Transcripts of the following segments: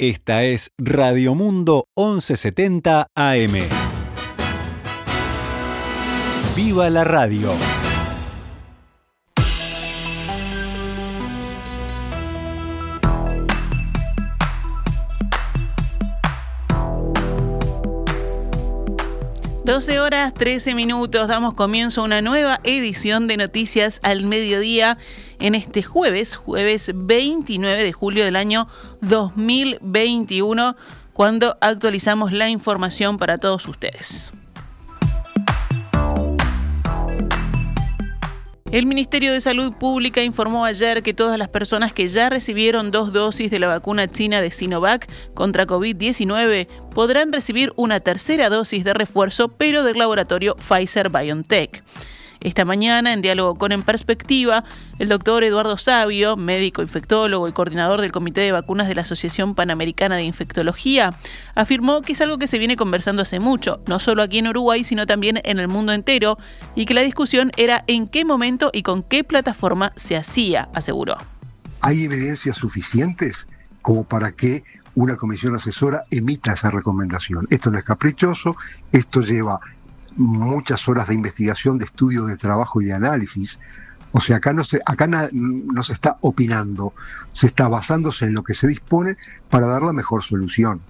Esta es Radio Mundo 1170 AM. ¡Viva la radio! 12 horas 13 minutos, damos comienzo a una nueva edición de Noticias al Mediodía en este jueves, jueves 29 de julio del año 2021, cuando actualizamos la información para todos ustedes. El Ministerio de Salud Pública informó ayer que todas las personas que ya recibieron dos dosis de la vacuna china de Sinovac contra COVID-19 podrán recibir una tercera dosis de refuerzo, pero del laboratorio Pfizer BioNTech. Esta mañana, en diálogo con En Perspectiva, el doctor Eduardo Sabio, médico infectólogo y coordinador del Comité de Vacunas de la Asociación Panamericana de Infectología, afirmó que es algo que se viene conversando hace mucho, no solo aquí en Uruguay, sino también en el mundo entero, y que la discusión era en qué momento y con qué plataforma se hacía, aseguró. ¿Hay evidencias suficientes como para que una comisión asesora emita esa recomendación? Esto no es caprichoso, esto lleva muchas horas de investigación, de estudio, de trabajo y de análisis. O sea, acá no se, acá no se está opinando, se está basándose en lo que se dispone para dar la mejor solución.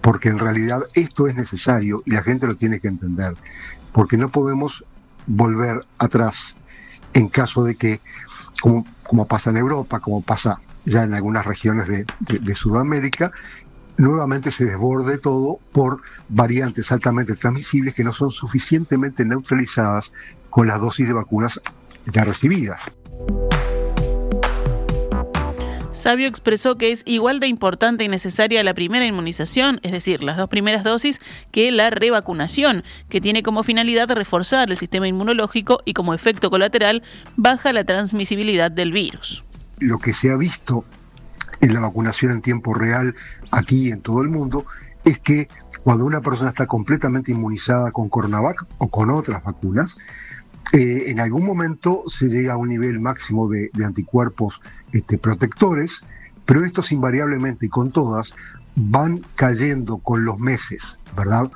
Porque en realidad esto es necesario y la gente lo tiene que entender. Porque no podemos volver atrás en caso de que, como, como pasa en Europa, como pasa ya en algunas regiones de, de Sudamérica, nuevamente se desborde todo por variantes altamente transmisibles que no son suficientemente neutralizadas con las dosis de vacunas ya recibidas. Sabio expresó que es igual de importante y necesaria la primera inmunización, es decir, las dos primeras dosis, que la revacunación, que tiene como finalidad reforzar el sistema inmunológico y como efecto colateral baja la transmisibilidad del virus. Lo que se ha visto en la vacunación en tiempo real aquí en todo el mundo es que cuando una persona está completamente inmunizada con Coronavac o con otras vacunas, eh, en algún momento se llega a un nivel máximo de, anticuerpos este, protectores, pero estos invariablemente y con todas van cayendo con los meses, ¿verdad?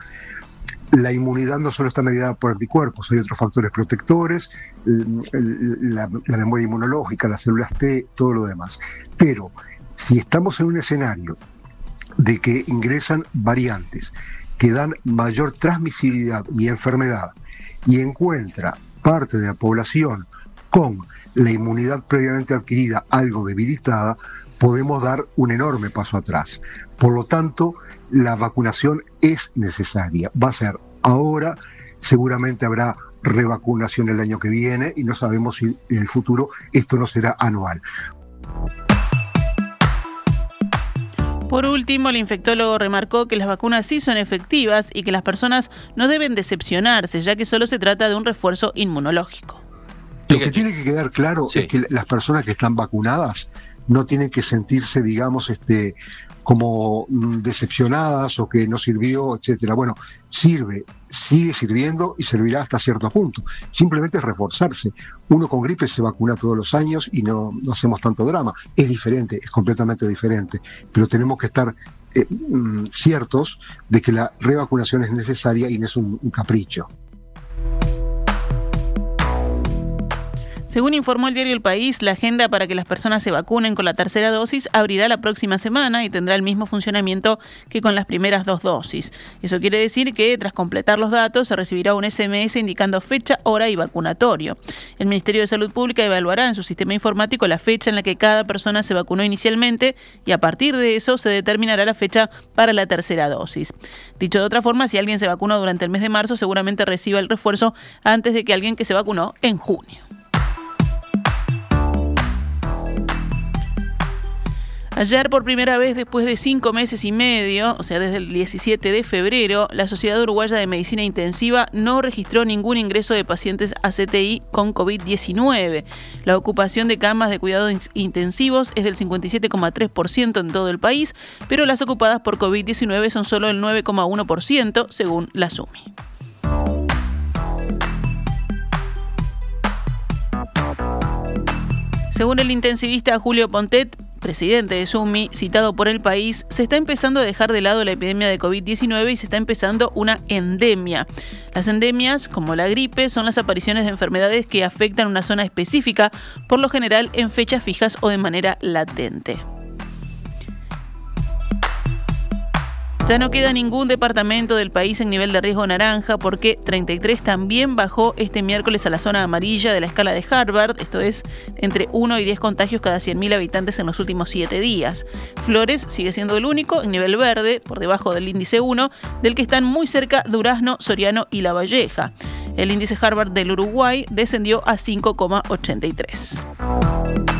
La inmunidad no solo está medida por anticuerpos, hay otros factores protectores, la memoria inmunológica, las células T, todo lo demás. Pero si estamos en un escenario de que ingresan variantes que dan mayor transmisibilidad y enfermedad y encuentra parte de la población con la inmunidad previamente adquirida algo debilitada, podemos dar un enorme paso atrás. Por lo tanto, la vacunación es necesaria. Va a ser ahora, seguramente habrá revacunación el año que viene y no sabemos si en el futuro esto no será anual. Por último, el infectólogo remarcó que las vacunas sí son efectivas y que las personas no deben decepcionarse, ya que solo se trata de un refuerzo inmunológico. Lo que tiene que quedar claro es que las personas que están vacunadas no tienen que sentirse, digamos, este, como mm, decepcionadas o que no sirvió, etcétera. Bueno, sirve, sigue sirviendo y servirá hasta cierto punto. Simplemente es reforzarse. Uno con gripe se vacuna todos los años y no, hacemos tanto drama. Es diferente, es completamente diferente. Pero tenemos que estar eh, mm, ciertos de que la revacunación es necesaria y no es un capricho. Según informó el diario El País, la agenda para que las personas se vacunen con la tercera dosis abrirá la próxima semana y tendrá el mismo funcionamiento que con las primeras dos dosis. Eso quiere decir que tras completar los datos se recibirá un SMS indicando fecha, hora y vacunatorio. El Ministerio de Salud Pública evaluará en su sistema informático la fecha en la que cada persona se vacunó inicialmente y a partir de eso se determinará la fecha para la tercera dosis. Dicho de otra forma, si alguien se vacunó durante el mes de marzo, seguramente reciba el refuerzo antes de que alguien que se vacunó en junio. Ayer, por primera vez después de cinco meses y medio, o sea, desde el 17 de febrero, la Sociedad Uruguaya de Medicina Intensiva no registró ningún ingreso de pacientes a CTI con COVID-19. La ocupación de camas de cuidados intensivos es del 57,3% en todo el país, pero las ocupadas por COVID-19 son solo el 9,1% según la SUMI. Según el intensivista Julio Pontet, presidente de Sumi, citado por el país, se está empezando a dejar de lado la epidemia de COVID-19 y se está empezando una endemia. Las endemias, como la gripe, son las apariciones de enfermedades que afectan una zona específica, por lo general en fechas fijas o de manera latente. Ya no queda ningún departamento del país en nivel de riesgo naranja porque 33 también bajó este miércoles a la zona amarilla de la escala de Harvard, esto es entre 1 y 10 contagios cada 100.000 habitantes en los últimos 7 días. Flores sigue siendo el único en nivel verde, por debajo del índice 1, del que están muy cerca Durazno, Soriano y La Valleja. El índice Harvard del Uruguay descendió a 5,83.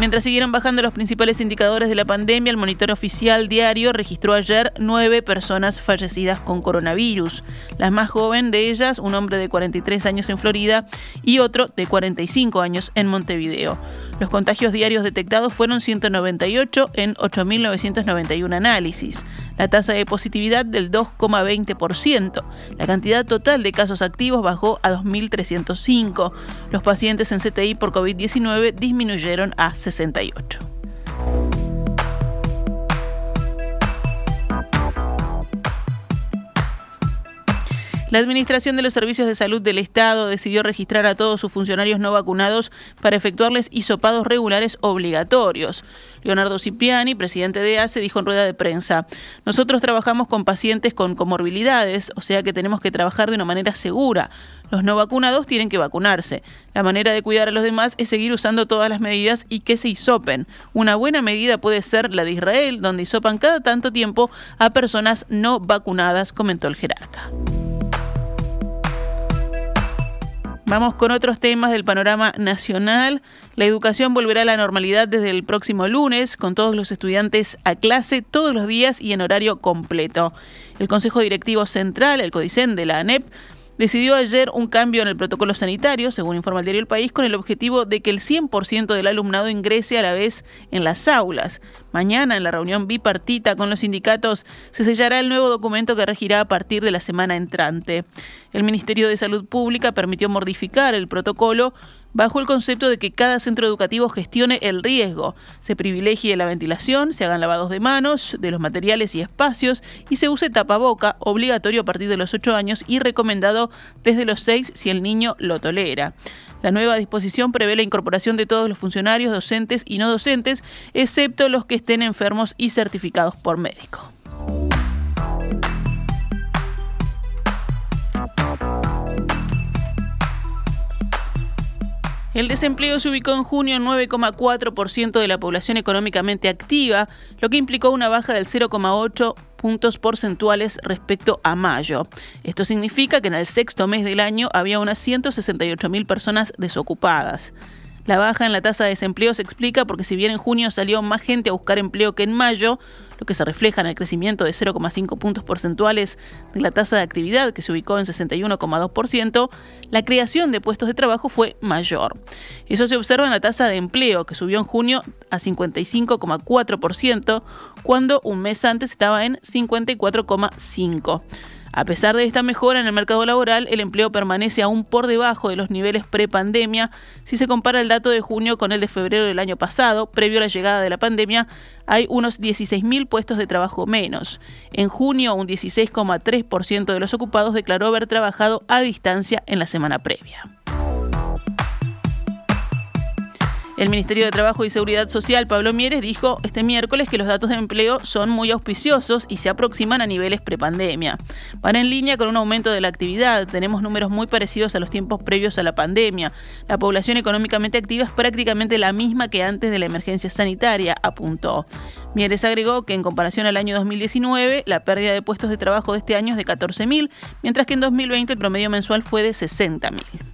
Mientras siguieron bajando los principales indicadores de la pandemia, el monitor oficial diario registró ayer nueve personas fallecidas con coronavirus. La más joven de ellas, un hombre de 43 años en Florida y otro de 45 años en Montevideo. Los contagios diarios detectados fueron 198 en 8.991 análisis la tasa de positividad del 2,20%. La cantidad total de casos activos bajó a 2.305. Los pacientes en CTI por COVID-19 disminuyeron a 68. La Administración de los Servicios de Salud del Estado decidió registrar a todos sus funcionarios no vacunados para efectuarles hisopados regulares obligatorios. Leonardo Cipriani, presidente de ACE, dijo en rueda de prensa, nosotros trabajamos con pacientes con comorbilidades, o sea que tenemos que trabajar de una manera segura. Los no vacunados tienen que vacunarse. La manera de cuidar a los demás es seguir usando todas las medidas y que se hisopen. Una buena medida puede ser la de Israel, donde hisopan cada tanto tiempo a personas no vacunadas, comentó el jerarca. Vamos con otros temas del panorama nacional. La educación volverá a la normalidad desde el próximo lunes, con todos los estudiantes a clase todos los días y en horario completo. El Consejo Directivo Central, el CODICEN de la ANEP, decidió ayer un cambio en el protocolo sanitario, según informa el diario El País, con el objetivo de que el 100% del alumnado ingrese a la vez en las aulas. Mañana, en la reunión bipartita con los sindicatos, se sellará el nuevo documento que regirá a partir de la semana entrante. El Ministerio de Salud Pública permitió modificar el protocolo bajo el concepto de que cada centro educativo gestione el riesgo, se privilegie la ventilación, se hagan lavados de manos, de los materiales y espacios y se use tapaboca, obligatorio a partir de los 8 años y recomendado desde los 6 si el niño lo tolera. La nueva disposición prevé la incorporación de todos los funcionarios, docentes y no docentes, excepto los que estén enfermos y certificados por médico. El desempleo se ubicó en junio en 9,4% de la población económicamente activa, lo que implicó una baja del 0,8 puntos porcentuales respecto a mayo. Esto significa que en el sexto mes del año había unas 168 mil personas desocupadas. La baja en la tasa de desempleo se explica porque si bien en junio salió más gente a buscar empleo que en mayo, lo que se refleja en el crecimiento de 0,5 puntos porcentuales de la tasa de actividad que se ubicó en 61,2%, la creación de puestos de trabajo fue mayor. Eso se observa en la tasa de empleo que subió en junio a 55,4%, cuando un mes antes estaba en 54,5%. A pesar de esta mejora en el mercado laboral, el empleo permanece aún por debajo de los niveles pre-pandemia. Si se compara el dato de junio con el de febrero del año pasado, previo a la llegada de la pandemia, hay unos 16.000 puestos de trabajo menos. En junio, un 16,3% de los ocupados declaró haber trabajado a distancia en la semana previa. El Ministerio de Trabajo y Seguridad Social, Pablo Mieres, dijo este miércoles que los datos de empleo son muy auspiciosos y se aproximan a niveles prepandemia. Van en línea con un aumento de la actividad. Tenemos números muy parecidos a los tiempos previos a la pandemia. La población económicamente activa es prácticamente la misma que antes de la emergencia sanitaria, apuntó. Mieres agregó que en comparación al año 2019, la pérdida de puestos de trabajo de este año es de 14.000, mientras que en 2020 el promedio mensual fue de 60.000.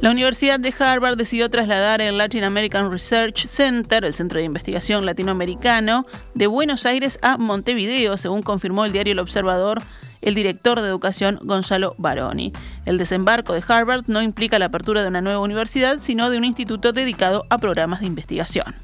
La Universidad de Harvard decidió trasladar el Latin American Research Center, el centro de investigación latinoamericano, de Buenos Aires a Montevideo, según confirmó el diario El Observador el director de educación Gonzalo Baroni. El desembarco de Harvard no implica la apertura de una nueva universidad, sino de un instituto dedicado a programas de investigación.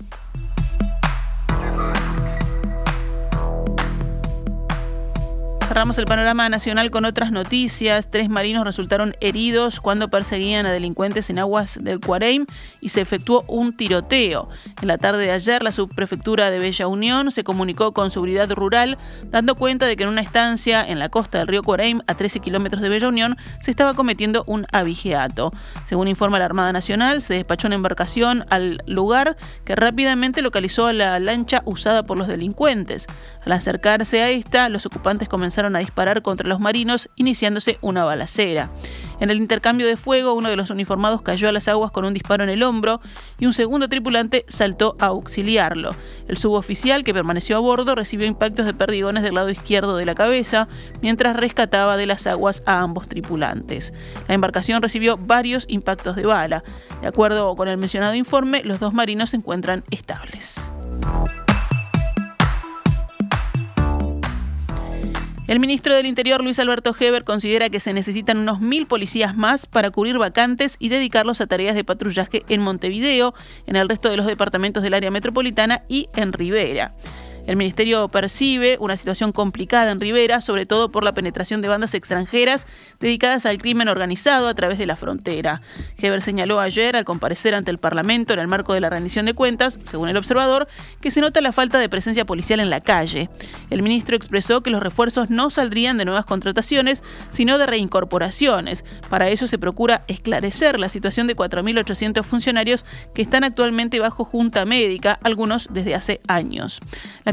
Cerramos el panorama nacional con otras noticias. Tres marinos resultaron heridos cuando perseguían a delincuentes en aguas del Cuareim y se efectuó un tiroteo. En la tarde de ayer, la subprefectura de Bella Unión se comunicó con Seguridad Rural, dando cuenta de que en una estancia en la costa del río Cuareim, a 13 kilómetros de Bella Unión, se estaba cometiendo un abigeato. Según informa la Armada Nacional, se despachó una embarcación al lugar que rápidamente localizó a la lancha usada por los delincuentes. Al acercarse a esta, los ocupantes comenzaron a disparar contra los marinos, iniciándose una balacera. En el intercambio de fuego, uno de los uniformados cayó a las aguas con un disparo en el hombro y un segundo tripulante saltó a auxiliarlo. El suboficial, que permaneció a bordo, recibió impactos de perdigones del lado izquierdo de la cabeza mientras rescataba de las aguas a ambos tripulantes. La embarcación recibió varios impactos de bala. De acuerdo con el mencionado informe, los dos marinos se encuentran estables. El ministro del Interior, Luis Alberto Heber, considera que se necesitan unos mil policías más para cubrir vacantes y dedicarlos a tareas de patrullaje en Montevideo, en el resto de los departamentos del área metropolitana y en Rivera. El ministerio percibe una situación complicada en Rivera, sobre todo por la penetración de bandas extranjeras dedicadas al crimen organizado a través de la frontera. Heber señaló ayer, al comparecer ante el Parlamento en el marco de la rendición de cuentas, según el observador, que se nota la falta de presencia policial en la calle. El ministro expresó que los refuerzos no saldrían de nuevas contrataciones, sino de reincorporaciones. Para eso se procura esclarecer la situación de 4.800 funcionarios que están actualmente bajo junta médica, algunos desde hace años.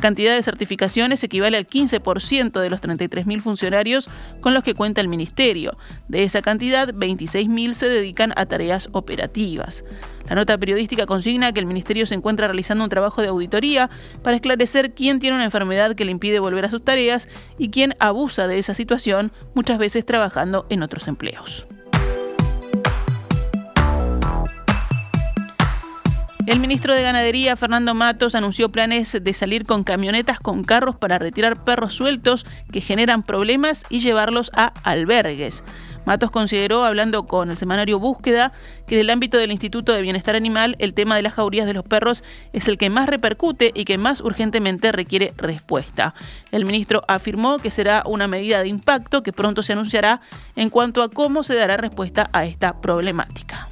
Cantidad de certificaciones equivale al 15% de los 33.000 funcionarios con los que cuenta el Ministerio. De esa cantidad, 26.000 se dedican a tareas operativas. La nota periodística consigna que el Ministerio se encuentra realizando un trabajo de auditoría para esclarecer quién tiene una enfermedad que le impide volver a sus tareas y quién abusa de esa situación, muchas veces trabajando en otros empleos. El ministro de Ganadería, Fernando Matos, anunció planes de salir con camionetas con carros para retirar perros sueltos que generan problemas y llevarlos a albergues. Matos consideró, hablando con el semanario Búsqueda, que en el ámbito del Instituto de Bienestar Animal el tema de las jaurías de los perros es el que más repercute y que más urgentemente requiere respuesta. El ministro afirmó que será una medida de impacto que pronto se anunciará en cuanto a cómo se dará respuesta a esta problemática.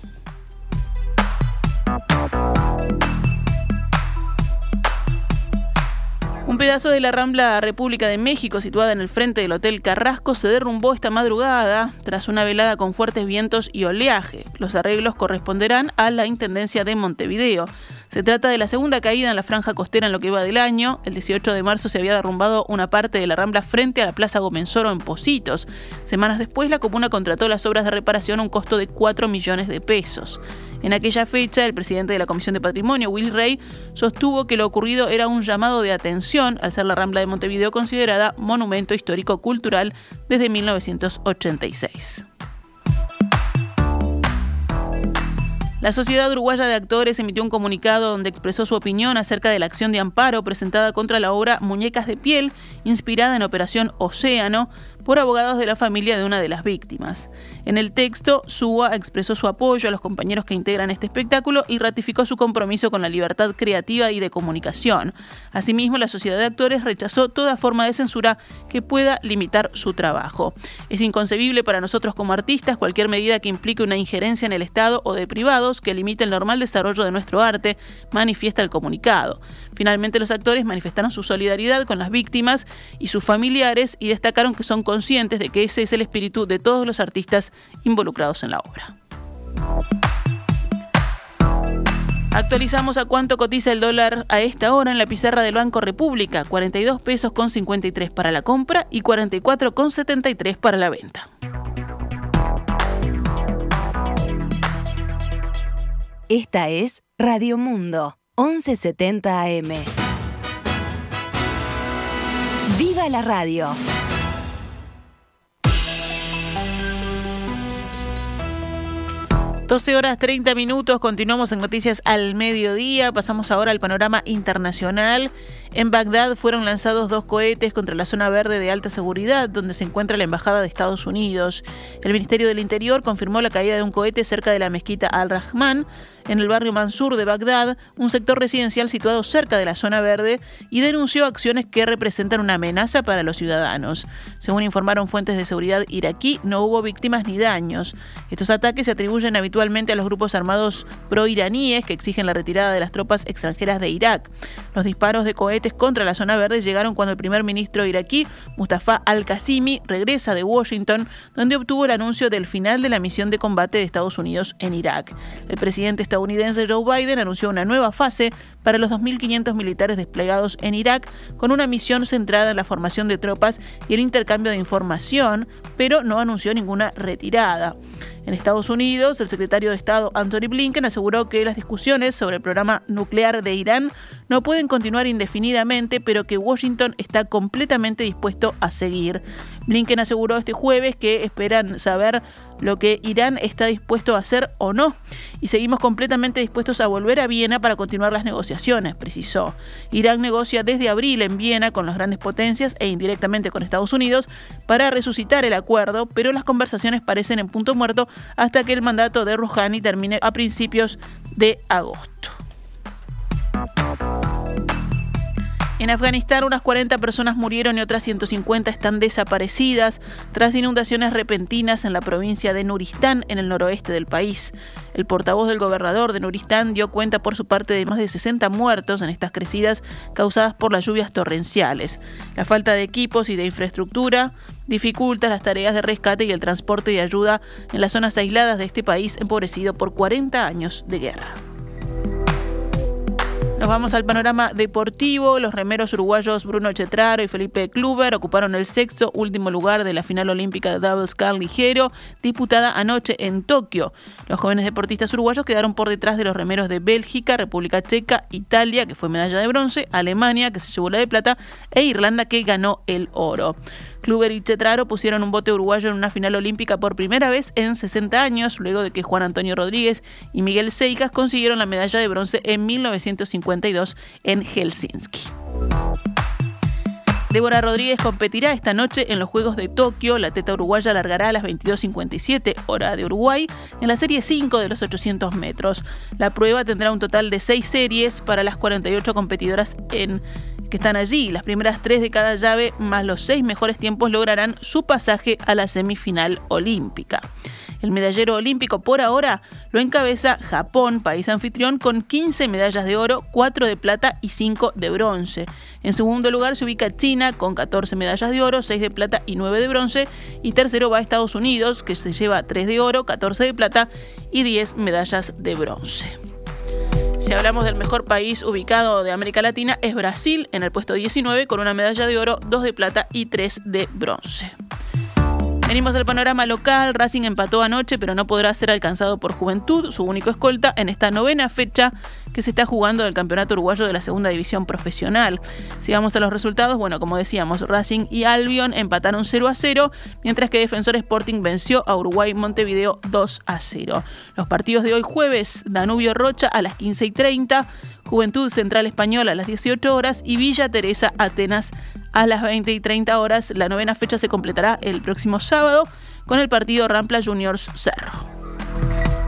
Un pedazo de la Rambla República de México, situada en el frente del Hotel Carrasco, se derrumbó esta madrugada tras una velada con fuertes vientos y oleaje. Los arreglos corresponderán a la Intendencia de Montevideo. Se trata de la segunda caída en la franja costera en lo que va del año. El 18 de marzo se había derrumbado una parte de la rambla frente a la Plaza Gomenzoro en Positos. Semanas después, la comuna contrató las obras de reparación a un costo de 4 millones de pesos. En aquella fecha, el presidente de la Comisión de Patrimonio, Will Rey, sostuvo que lo ocurrido era un llamado de atención al ser la Rambla de Montevideo considerada monumento histórico cultural desde 1986. La Sociedad Uruguaya de Actores emitió un comunicado donde expresó su opinión acerca de la acción de amparo presentada contra la obra Muñecas de Piel, inspirada en Operación Océano, por abogados de la familia de una de las víctimas. En el texto, SUA expresó su apoyo a los compañeros que integran este espectáculo y ratificó su compromiso con la libertad creativa y de comunicación. Asimismo, la Sociedad de Actores rechazó toda forma de censura que pueda limitar su trabajo. Es inconcebible para nosotros como artistas cualquier medida que implique una injerencia en el Estado o de privados que limite el normal desarrollo de nuestro arte, manifiesta el comunicado. Finalmente, los actores manifestaron su solidaridad con las víctimas y sus familiares y destacaron que son conscientes de que ese es el espíritu de todos los artistas involucrados en la obra. Actualizamos a cuánto cotiza el dólar a esta hora en la pizarra del Banco República, 42 pesos con 53 para la compra y 44 con 73 para la venta. Esta es Radio Mundo, 1170 AM. ¡Viva la radio! 12 horas 30 minutos, continuamos en Noticias al Mediodía, pasamos ahora al panorama internacional. En Bagdad fueron lanzados dos cohetes contra la zona verde de alta seguridad, donde se encuentra la Embajada de Estados Unidos. El Ministerio del Interior confirmó la caída de un cohete cerca de la mezquita Al-Rahman, en el barrio Mansur de Bagdad, un sector residencial situado cerca de la zona verde, y denunció acciones que representan una amenaza para los ciudadanos. Según informaron fuentes de seguridad iraquí, no hubo víctimas ni daños. Estos ataques se atribuyen habitualmente a los grupos armados pro-iraníes que exigen la retirada de las tropas extranjeras de Irak. Los disparos de cohetes contra la zona verde llegaron cuando el primer ministro iraquí, Mustafa al-Qasimi, regresa de Washington, donde obtuvo el anuncio del final de la misión de combate de Estados Unidos en Irak. El presidente estadounidense Joe Biden anunció una nueva fase para los 2.500 militares desplegados en Irak, con una misión centrada en la formación de tropas y el intercambio de información, pero no anunció ninguna retirada. En Estados Unidos, el secretario de Estado Anthony Blinken aseguró que las discusiones sobre el programa nuclear de Irán no pueden continuar indefinidamente, pero que Washington está completamente dispuesto a seguir. Blinken aseguró este jueves que esperan saber lo que Irán está dispuesto a hacer o no, y seguimos completamente dispuestos a volver a Viena para continuar las negociaciones, precisó. Irán negocia desde abril en Viena con las grandes potencias e indirectamente con Estados Unidos para resucitar el acuerdo, pero las conversaciones parecen en punto muerto hasta que el mandato de Rouhani termine a principios de agosto. En Afganistán unas 40 personas murieron y otras 150 están desaparecidas tras inundaciones repentinas en la provincia de Nuristán, en el noroeste del país. El portavoz del gobernador de Nuristán dio cuenta por su parte de más de 60 muertos en estas crecidas causadas por las lluvias torrenciales. La falta de equipos y de infraestructura dificulta las tareas de rescate y el transporte de ayuda en las zonas aisladas de este país empobrecido por 40 años de guerra. Nos vamos al panorama deportivo. Los remeros uruguayos Bruno Chetraro y Felipe Kluber ocuparon el sexto último lugar de la final olímpica de Double Scar ligero disputada anoche en Tokio. Los jóvenes deportistas uruguayos quedaron por detrás de los remeros de Bélgica, República Checa, Italia, que fue medalla de bronce, Alemania, que se llevó la de plata, e Irlanda, que ganó el oro. Kluber y Chetraro pusieron un bote uruguayo en una final olímpica por primera vez en 60 años, luego de que Juan Antonio Rodríguez y Miguel Seicas consiguieron la medalla de bronce en 1952 en Helsinki. Débora Rodríguez competirá esta noche en los Juegos de Tokio. La teta uruguaya largará a las 22.57 hora de Uruguay en la serie 5 de los 800 metros. La prueba tendrá un total de 6 series para las 48 competidoras en que están allí. Las primeras tres de cada llave más los seis mejores tiempos lograrán su pasaje a la semifinal olímpica. El medallero olímpico por ahora lo encabeza Japón, país anfitrión, con 15 medallas de oro, 4 de plata y 5 de bronce. En segundo lugar se ubica China con 14 medallas de oro, 6 de plata y 9 de bronce. Y tercero va Estados Unidos, que se lleva 3 de oro, 14 de plata y 10 medallas de bronce. Si hablamos del mejor país ubicado de América Latina, es Brasil en el puesto 19 con una medalla de oro, 2 de plata y 3 de bronce. Venimos al panorama local. Racing empató anoche, pero no podrá ser alcanzado por Juventud, su único escolta, en esta novena fecha que se está jugando del Campeonato Uruguayo de la Segunda División Profesional. Si vamos a los resultados, bueno, como decíamos, Racing y Albion empataron 0 a 0, mientras que Defensor Sporting venció a Uruguay Montevideo 2 a 0. Los partidos de hoy jueves, Danubio Rocha a las 15 y 30, Juventud Central Española a las 18 horas y Villa Teresa Atenas a las 20 y 30 horas. La novena fecha se completará el próximo sábado con el partido Rampla Juniors Cerro.